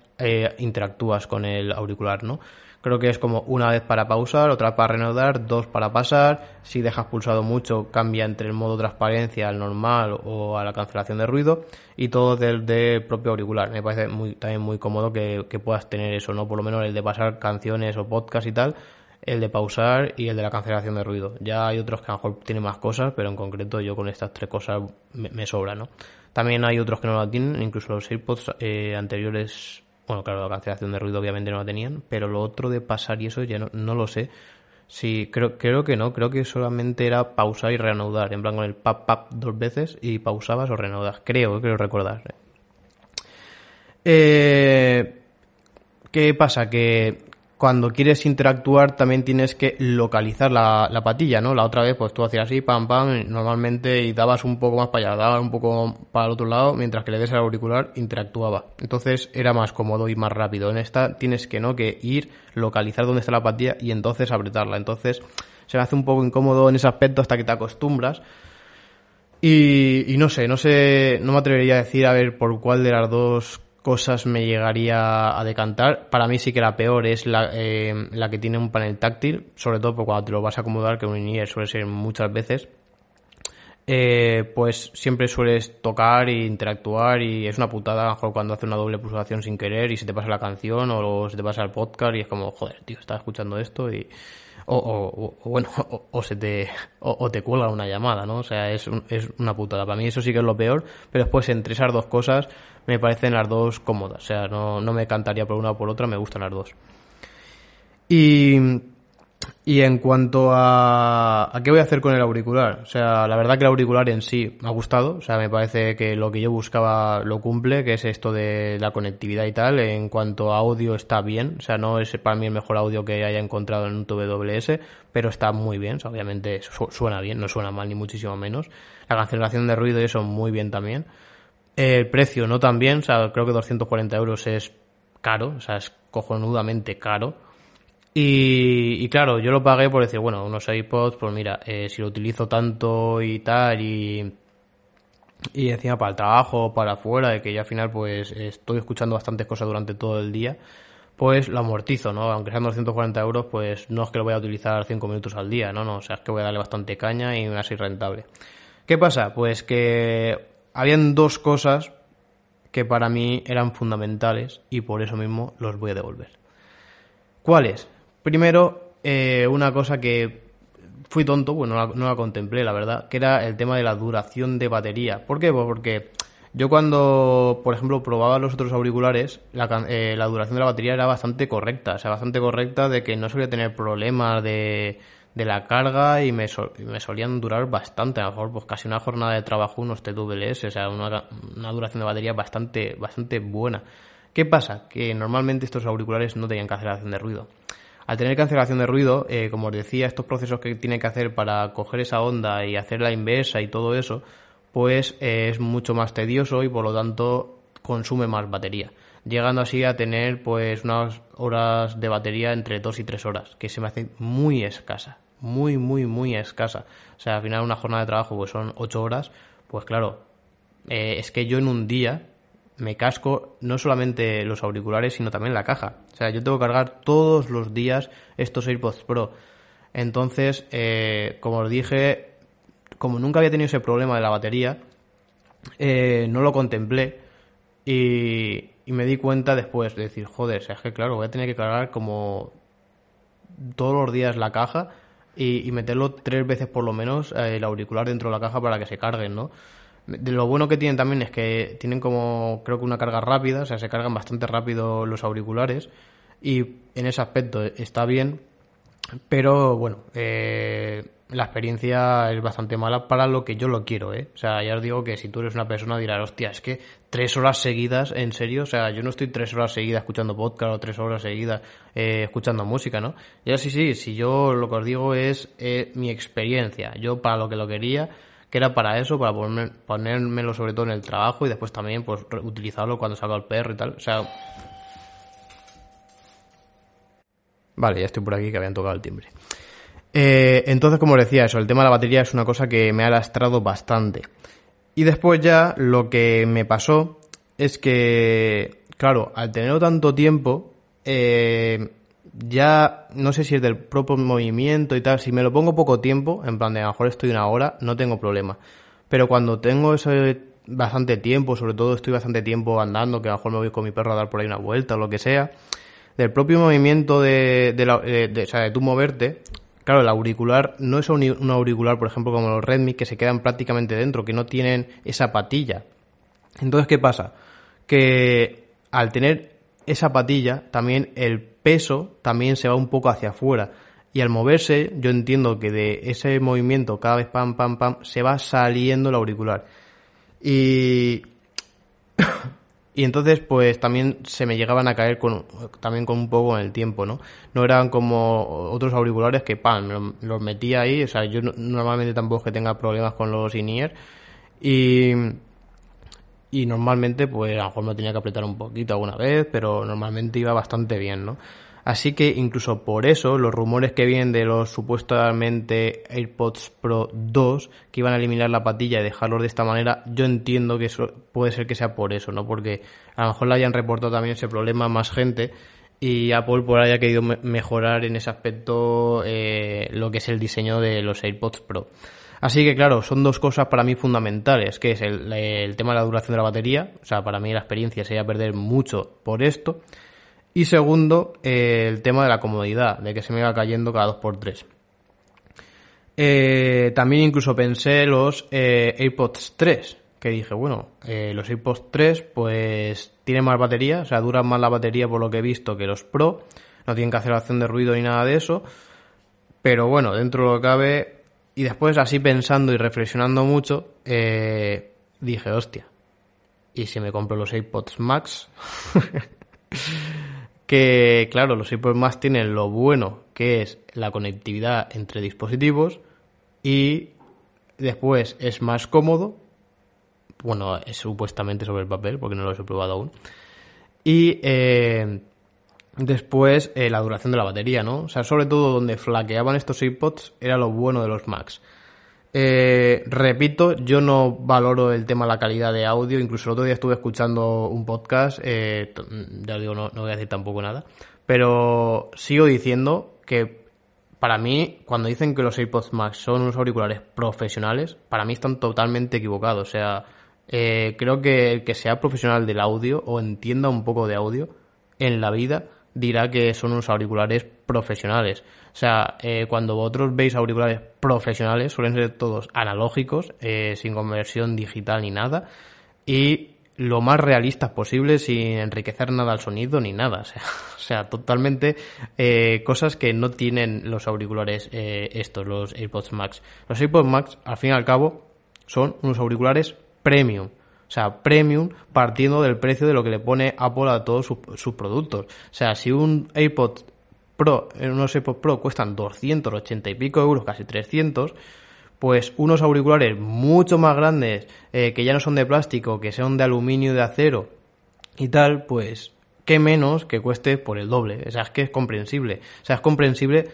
interactúas con el auricular, ¿no? Creo que es como una vez para pausar, otra para reanudar, dos para pasar. Si dejas pulsado mucho, cambia entre el modo transparencia al normal o a la cancelación de ruido. Y todo desde el propio auricular. Me parece muy, también muy cómodo que, puedas tener eso, ¿no? Por lo menos el de pasar canciones o podcast y tal. El de pausar y el de la cancelación de ruido. Ya hay otros que a lo mejor tienen más cosas, pero en concreto yo con estas tres cosas me, sobra, ¿no? También hay otros que no la tienen, incluso los AirPods eh, anteriores bueno, claro, la cancelación de ruido obviamente no la tenían, pero lo otro de pasar y eso ya no, lo sé. Sí, creo, creo que no, creo que solamente era pausar y reanudar, en plan con el pap pap dos veces y pausabas o reanudabas, creo, creo recordar. Eh, ¿Qué pasa? Que cuando quieres interactuar también tienes que localizar la, patilla, ¿no? La otra vez pues tú hacías así, pam, pam, normalmente y dabas un poco más para allá, dabas un poco para el otro lado, mientras que le des al auricular interactuaba. Entonces era más cómodo y más rápido. En esta tienes que, ¿no? Que ir, localizar dónde está la patilla y entonces apretarla. Entonces se me hace un poco incómodo en ese aspecto hasta que te acostumbras. Y, y no sé, no sé, no me atrevería a decir a ver por cuál de las dos cosas me llegaría a decantar. Para mí sí que la peor es la, eh, la que tiene un panel táctil, sobre todo porque cuando te lo vas a acomodar, que un in suele ser muchas veces, eh, pues siempre sueles tocar e interactuar y es una putada a lo mejor cuando hace una doble pulsación sin querer y se te pasa la canción o se te pasa el podcast y es como, joder, tío, estás escuchando esto y... O, o, bueno, o, se te, o, te cuelga una llamada, ¿no? O sea, es, es una putada. Para mí eso sí que es lo peor, pero después entre esas dos cosas me parecen las dos cómodas. O sea, no, no me cantaría por una o por otra, me gustan las dos. Y, y en cuanto a, a qué voy a hacer con el auricular, o sea, la verdad que el auricular en sí me ha gustado, o sea, me parece que lo que yo buscaba lo cumple, que es esto de la conectividad y tal. En cuanto a audio está bien, o sea, no es para mí el mejor audio que haya encontrado en un TWS, pero está muy bien, o sea, obviamente suena bien, no suena mal ni muchísimo menos. La cancelación de ruido y eso muy bien también. El precio no tan bien, o sea, creo que 240 euros es caro, o sea, es cojonudamente caro. Y, claro, yo lo pagué por decir, bueno, unos iPods, pues mira, eh, si lo utilizo tanto y tal, y, y encima para el trabajo, para afuera, de que ya al final pues estoy escuchando bastantes cosas durante todo el día, pues lo amortizo, ¿no? Aunque sean 240 euros, pues no es que lo voy a utilizar 5 minutos al día, ¿no? No, o sea, es que voy a darle bastante caña y me va a rentable. ¿Qué pasa? Pues que habían dos cosas que para mí eran fundamentales y por eso mismo los voy a devolver. ¿Cuáles? Primero, eh, una cosa que fui tonto, bueno, no la, contemplé, la verdad, que era el tema de la duración de batería. ¿Por qué? Pues porque yo cuando, por ejemplo, probaba los otros auriculares, la, eh, la duración de la batería era bastante correcta, o sea, bastante correcta de que no solía tener problemas de de la carga y me, solían durar bastante, a lo mejor pues casi una jornada de trabajo unos TWS, o sea, una, duración de batería bastante, bastante buena. ¿Qué pasa? Que normalmente estos auriculares no tenían cancelación de ruido. Al tener cancelación de ruido, eh, como os decía, estos procesos que tiene que hacer para coger esa onda y hacer la inversa y todo eso, pues eh, es mucho más tedioso y por lo tanto consume más batería llegando así a tener pues unas horas de batería entre 2 y 3 horas, que se me hace muy escasa, muy, muy, muy escasa. O sea, al final una jornada de trabajo pues son 8 horas, pues claro, eh, es que yo en un día me casco no solamente los auriculares, sino también la caja. O sea, yo tengo que cargar todos los días estos AirPods Pro. Entonces, eh, como os dije, como nunca había tenido ese problema de la batería, eh, no lo contemplé y, y me di cuenta después de decir, joder, es que claro, voy a tener que cargar como todos los días la caja y, meterlo tres veces por lo menos eh, el auricular dentro de la caja para que se carguen, ¿no? De lo bueno que tienen también es que tienen como, creo que una carga rápida, o sea, se cargan bastante rápido los auriculares y en ese aspecto está bien, pero bueno, eh, la experiencia es bastante mala para lo que yo lo quiero, ¿eh? O sea, ya os digo que si tú eres una persona dirás, hostia, es que tres horas seguidas, en serio, o sea, yo no estoy tres horas seguidas escuchando podcast o tres horas seguidas eh, escuchando música, ¿no? Ya sí, sí, si yo lo que os digo es eh, mi experiencia, yo para lo que lo quería, que era para eso, para ponérmelo sobre todo en el trabajo y después también pues utilizarlo cuando salga el perro y tal, o sea... Vale, ya estoy por aquí que habían tocado el timbre. Eh, entonces, como decía, eso, el tema de la batería es una cosa que me ha lastrado bastante. Y después ya lo que me pasó es que, claro, al tenerlo tanto tiempo, eh, ya no sé si es del propio movimiento y tal, si me lo pongo poco tiempo, en plan de a lo mejor estoy una hora, no tengo problema. Pero cuando tengo ese bastante tiempo, sobre todo estoy bastante tiempo andando, que a lo mejor me voy con mi perro a dar por ahí una vuelta o lo que sea, del propio movimiento de, de, de, de, o sea, de tú moverte, Claro, el auricular no es un, auricular, por ejemplo, como los Redmi, que se quedan prácticamente dentro, que no tienen esa patilla. Entonces, ¿qué pasa? Que al tener esa patilla, también el peso también se va un poco hacia afuera. Y al moverse, yo entiendo que de ese movimiento cada vez pam, pam, pam, se va saliendo el auricular. Y y entonces, pues también se me llegaban a caer con, también con un poco en el tiempo, ¿no? No eran como otros auriculares que, pan, los metía ahí, o sea, yo normalmente tampoco es que tenga problemas con los in-ear y, y normalmente, pues a lo mejor me tenía que apretar un poquito alguna vez, pero normalmente iba bastante bien, ¿no? Así que incluso por eso los rumores que vienen de los supuestamente AirPods Pro 2 que iban a eliminar la patilla y dejarlos de esta manera, yo entiendo que eso puede ser que sea por eso, ¿no? Porque a lo mejor le hayan reportado también ese problema a más gente y Apple por haya querido mejorar en ese aspecto eh, lo que es el diseño de los AirPods Pro. Así que claro, son dos cosas para mí fundamentales, que es el, el tema de la duración de la batería, o sea, para mí la experiencia sería perder mucho por esto, y segundo, eh, el tema de la comodidad, de que se me iba cayendo cada 2x3. Eh, también incluso pensé los eh, AirPods 3, que dije, bueno, los AirPods 3 pues tienen más batería, o sea, duran más la batería por lo que he visto que los Pro, no tienen cancelación de ruido ni nada de eso, pero bueno, dentro de lo que cabe, y después así pensando y reflexionando mucho, dije, hostia, ¿y si me compro los AirPods Max? que, claro, los iPods más tienen lo bueno que es la conectividad entre dispositivos y después es más cómodo. Bueno, es supuestamente sobre el papel, porque no lo he probado aún. Y eh, después eh, la duración de la batería, ¿no? O sea, sobre todo donde flaqueaban estos iPods era lo bueno de los Macs. Eh, repito, yo no valoro el tema de la calidad de audio. Incluso el otro día estuve escuchando un podcast. Eh, ya digo, no, no voy a decir tampoco nada. Pero sigo diciendo que para mí, cuando dicen que los AirPods Max son unos auriculares profesionales, para mí están totalmente equivocados. O sea, eh, creo que el que sea profesional del audio o entienda un poco de audio en la vida dirá que son unos auriculares profesionales. O sea, eh, cuando vosotros veis auriculares profesionales, suelen ser todos analógicos, eh, sin conversión digital ni nada, y lo más realistas posible, sin enriquecer nada al sonido ni nada. O sea, totalmente eh, cosas que no tienen los auriculares estos, los AirPods Max. Los AirPods Max, al fin y al cabo, son unos auriculares premium. O sea, premium partiendo del precio de lo que le pone Apple a todos sus, productos. O sea, si un iPod Pro, unos iPod Pro cuestan 280 y pico euros, casi 300, pues unos auriculares mucho más grandes, eh, que ya no son de plástico, que sean de aluminio, de acero y tal, pues qué menos que cueste por el doble. O sea, es que es comprensible. O sea, es comprensible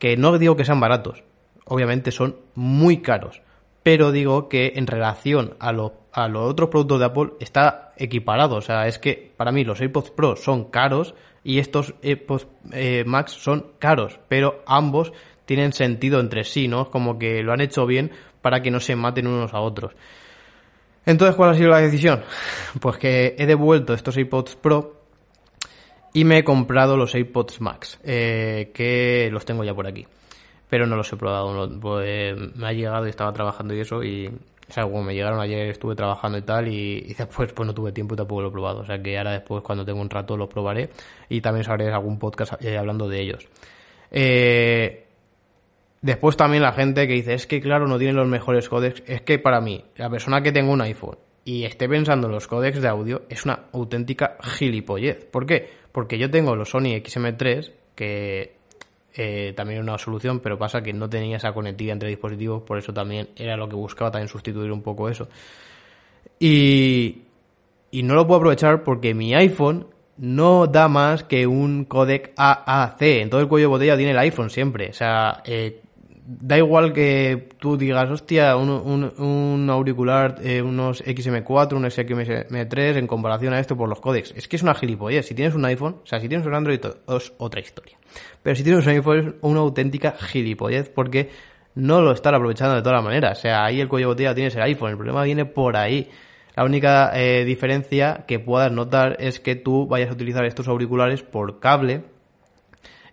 que no digo que sean baratos, obviamente son muy caros pero digo que en relación a, los otros productos de Apple está equiparado. O sea, es que para mí los AirPods Pro son caros y estos AirPods eh, Max son caros, pero ambos tienen sentido entre sí, ¿no? Como que lo han hecho bien para que no se maten unos a otros. Entonces, ¿cuál ha sido la decisión? Pues que he devuelto estos AirPods Pro y me he comprado los AirPods Max, eh, que los tengo ya por aquí pero no los he probado. Pues, me ha llegado y estaba trabajando y eso, y o sea, como me llegaron ayer estuve trabajando y tal, y, después pues no tuve tiempo y tampoco lo he probado. O sea que ahora después cuando tengo un rato los probaré y también os haré algún podcast eh, hablando de ellos. Eh, Después también la gente que dice, es que claro, no tiene los mejores códecs. Es que para mí, la persona que tenga un iPhone y esté pensando en los códecs de audio es una auténtica gilipollez. ¿Por qué? Porque yo tengo los Sony XM3, que eh, también una solución, pero pasa que no tenía esa conectividad entre dispositivos, por eso también era lo que buscaba también sustituir un poco eso. Y, y no lo puedo aprovechar porque mi iPhone no da más que un codec AAC. En todo el cuello de botella tiene el iPhone siempre. O sea, eh, da igual que tú digas, hostia, un, un, auricular, eh, unos XM4, unos XM3 en comparación a esto por los códecs. Es que es una gilipollez. Si tienes un iPhone, o sea, si tienes un Android es otra historia. Pero si tienes un iPhone es una auténtica gilipollez porque no lo están aprovechando de todas las maneras. O sea, ahí el cuello botella tienes el iPhone. El problema viene por ahí. La única eh, diferencia que puedas notar es que tú vayas a utilizar estos auriculares por cable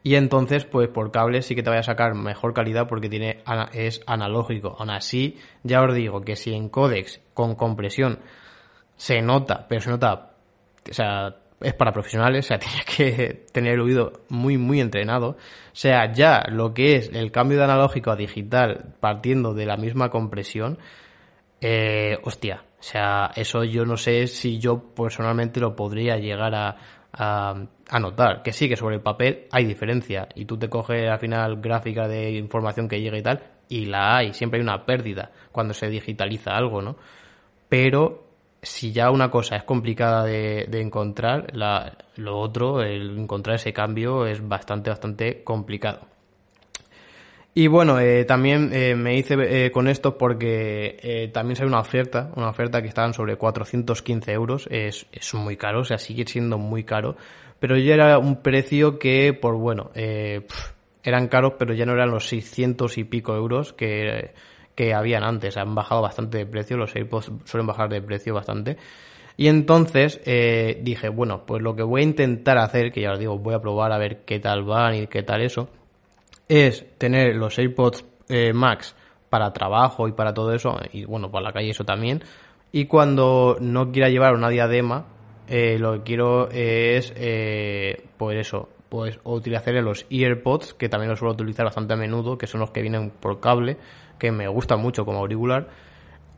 y entonces pues por cable sí que te vaya a sacar mejor calidad porque tiene es analógico. Aún así, ya os digo que si en códex con compresión se nota, pero se nota, o sea, es para profesionales, o sea, tiene que tener el oído muy, muy entrenado. O sea, ya lo que es el cambio de analógico a digital partiendo de la misma compresión, eh, hostia, o sea, eso yo no sé si yo personalmente lo podría llegar a, a, notar. Que sí, que sobre el papel hay diferencia. Y tú te coges al final gráfica de información que llega y tal, y la hay. Siempre hay una pérdida cuando se digitaliza algo, ¿no? Pero si ya una cosa es complicada de, de encontrar, la, lo otro, el encontrar ese cambio es bastante, bastante complicado. Y bueno, eh, también eh, me hice eh, con esto porque eh, también sale una oferta, una oferta que estaban sobre 415 euros, es, es muy caro, o sea, sigue siendo muy caro, pero ya era un precio que, por bueno, eran caros, pero ya no eran los 600 y pico euros que, que habían antes, han bajado bastante de precio, los AirPods suelen bajar de precio bastante. Y entonces dije, bueno, pues lo que voy a intentar hacer, que ya os digo, voy a probar a ver qué tal van y qué tal eso, es tener los AirPods eh, Max para trabajo y para todo eso, y bueno, para la calle eso también. Y cuando no quiera llevar una diadema, eh, lo que quiero es, eh, pues eso, pues utilizar los EarPods, que también los suelo utilizar bastante a menudo, que son los que vienen por cable, que me gustan mucho como auricular.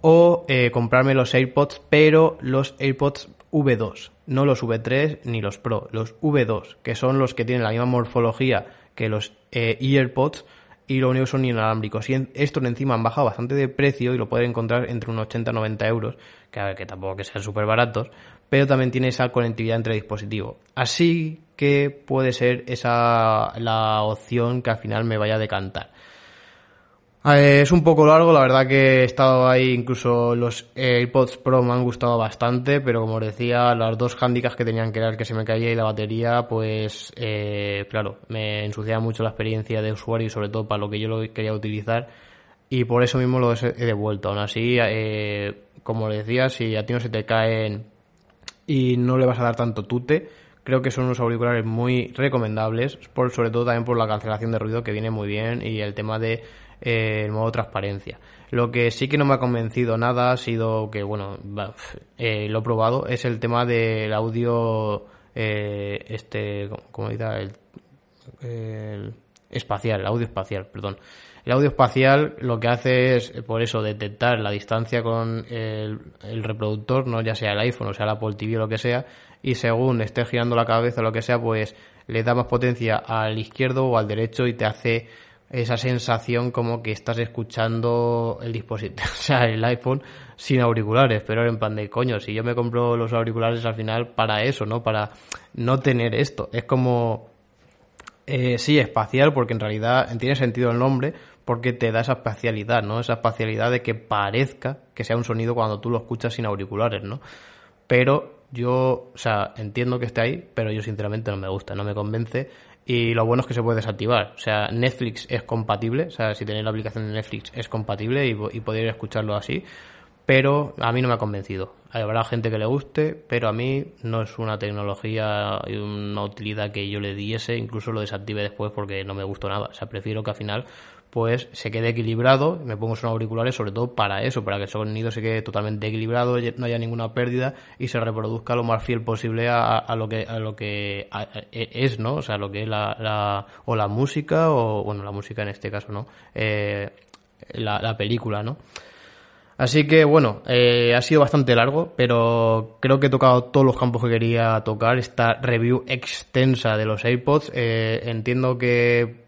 O comprarme los AirPods, pero los AirPods V2, no los V3 ni los Pro, los V2, que son los que tienen la misma morfología que los eh, EarPods y lo único son inalámbricos. Y estos encima han bajado bastante de precio y lo pueden encontrar entre unos 80 y 90 euros, que a ver, que tampoco que sean súper baratos, pero también tiene esa conectividad entre dispositivos. Así que puede ser esa la opción que al final me vaya a decantar. Eh, es un poco largo, la verdad que he estado ahí, incluso los AirPods Pro me han gustado bastante, pero como os decía, las dos handicaps que tenían que era que se me caía y la batería, pues eh, claro, me ensuciaba mucho la experiencia de usuario y sobre todo para lo que yo lo quería utilizar y por eso mismo lo he devuelto. Aún así, eh, como decía, si a ti no se te caen y no le vas a dar tanto tute, creo que son unos auriculares muy recomendables, por, sobre todo también por la cancelación de ruido que viene muy bien y el tema de eh, el modo transparencia. Lo que sí que no me ha convencido nada ha sido que, bueno, eh, lo he probado, es el tema del audio, eh, este, como dirá, el, espacial, el audio espacial, perdón. El audio espacial lo que hace es, por eso, detectar la distancia con el, el, reproductor, no ya sea el iPhone o sea el Apple TV o lo que sea, y según esté girando la cabeza o lo que sea, pues le da más potencia al izquierdo o al derecho y te hace esa sensación como que estás escuchando el dispositivo, o sea, el iPhone sin auriculares, pero en plan de coño, si yo me compro los auriculares al final para eso, ¿no? Para no tener esto. Es como, eh, sí, espacial, porque en realidad tiene sentido el nombre, porque te da esa espacialidad, ¿no? Esa espacialidad de que parezca que sea un sonido cuando tú lo escuchas sin auriculares, ¿no? Pero yo, o sea, entiendo que esté ahí, pero yo sinceramente no me gusta, no me convence y lo bueno es que se puede desactivar. O sea, Netflix es compatible. O sea, si tenéis la aplicación de Netflix es compatible y, y podéis escucharlo así. Pero a mí no me ha convencido. Habrá gente que le guste, pero a mí no es una tecnología y una utilidad que yo le diese. Incluso lo desactive después porque no me gustó nada. O sea, prefiero que al final pues se quede equilibrado, me pongo unos auriculares sobre todo para eso, para que el sonido se quede totalmente equilibrado, no haya ninguna pérdida y se reproduzca lo más fiel posible a, lo que a lo que e, es, ¿no? O sea, lo que es la, o la música o bueno, la música en este caso, ¿no? Eh, la, la película, ¿no? Así que bueno, eh, ha sido bastante largo, pero creo que he tocado todos los campos que quería tocar. Esta review extensa de los AirPods. Eh, entiendo que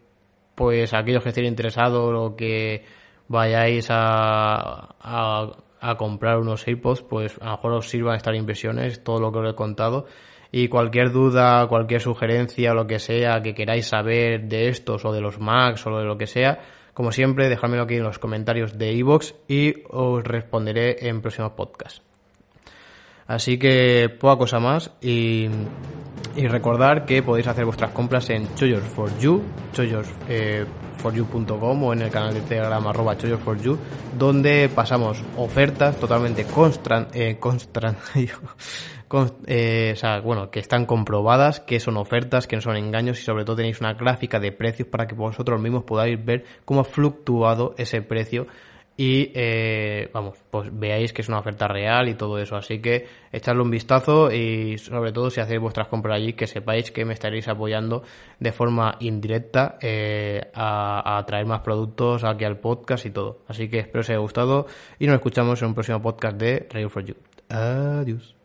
pues aquellos que estén interesados o que vayáis a, a, comprar unos AirPods, pues a lo mejor os sirvan estas impresiones, todo lo que os he contado. Y cualquier duda, cualquier sugerencia o lo que sea que queráis saber de estos o de los Macs o de lo que sea, como siempre, dejármelo aquí en los comentarios de iVoox y os responderé en próximos podcasts. Así que poca cosa más y, y recordar que podéis hacer vuestras compras en Choyos4You, choyos4you.com o en el canal de Telegram arroba choyos4you, donde pasamos ofertas totalmente constran, eh, constran, eh, o sea, bueno, que están comprobadas, que son ofertas, que no son engaños y sobre todo tenéis una gráfica de precios para que vosotros mismos podáis ver cómo ha fluctuado ese precio y eh, vamos, pues veáis que es una oferta real y todo eso. Así que echadle un vistazo y sobre todo si hacéis vuestras compras allí, que sepáis que me estaréis apoyando de forma indirecta eh, a, traer más productos aquí al podcast y todo. Así que espero os haya gustado y nos escuchamos en un próximo podcast de Radio for You. Adiós.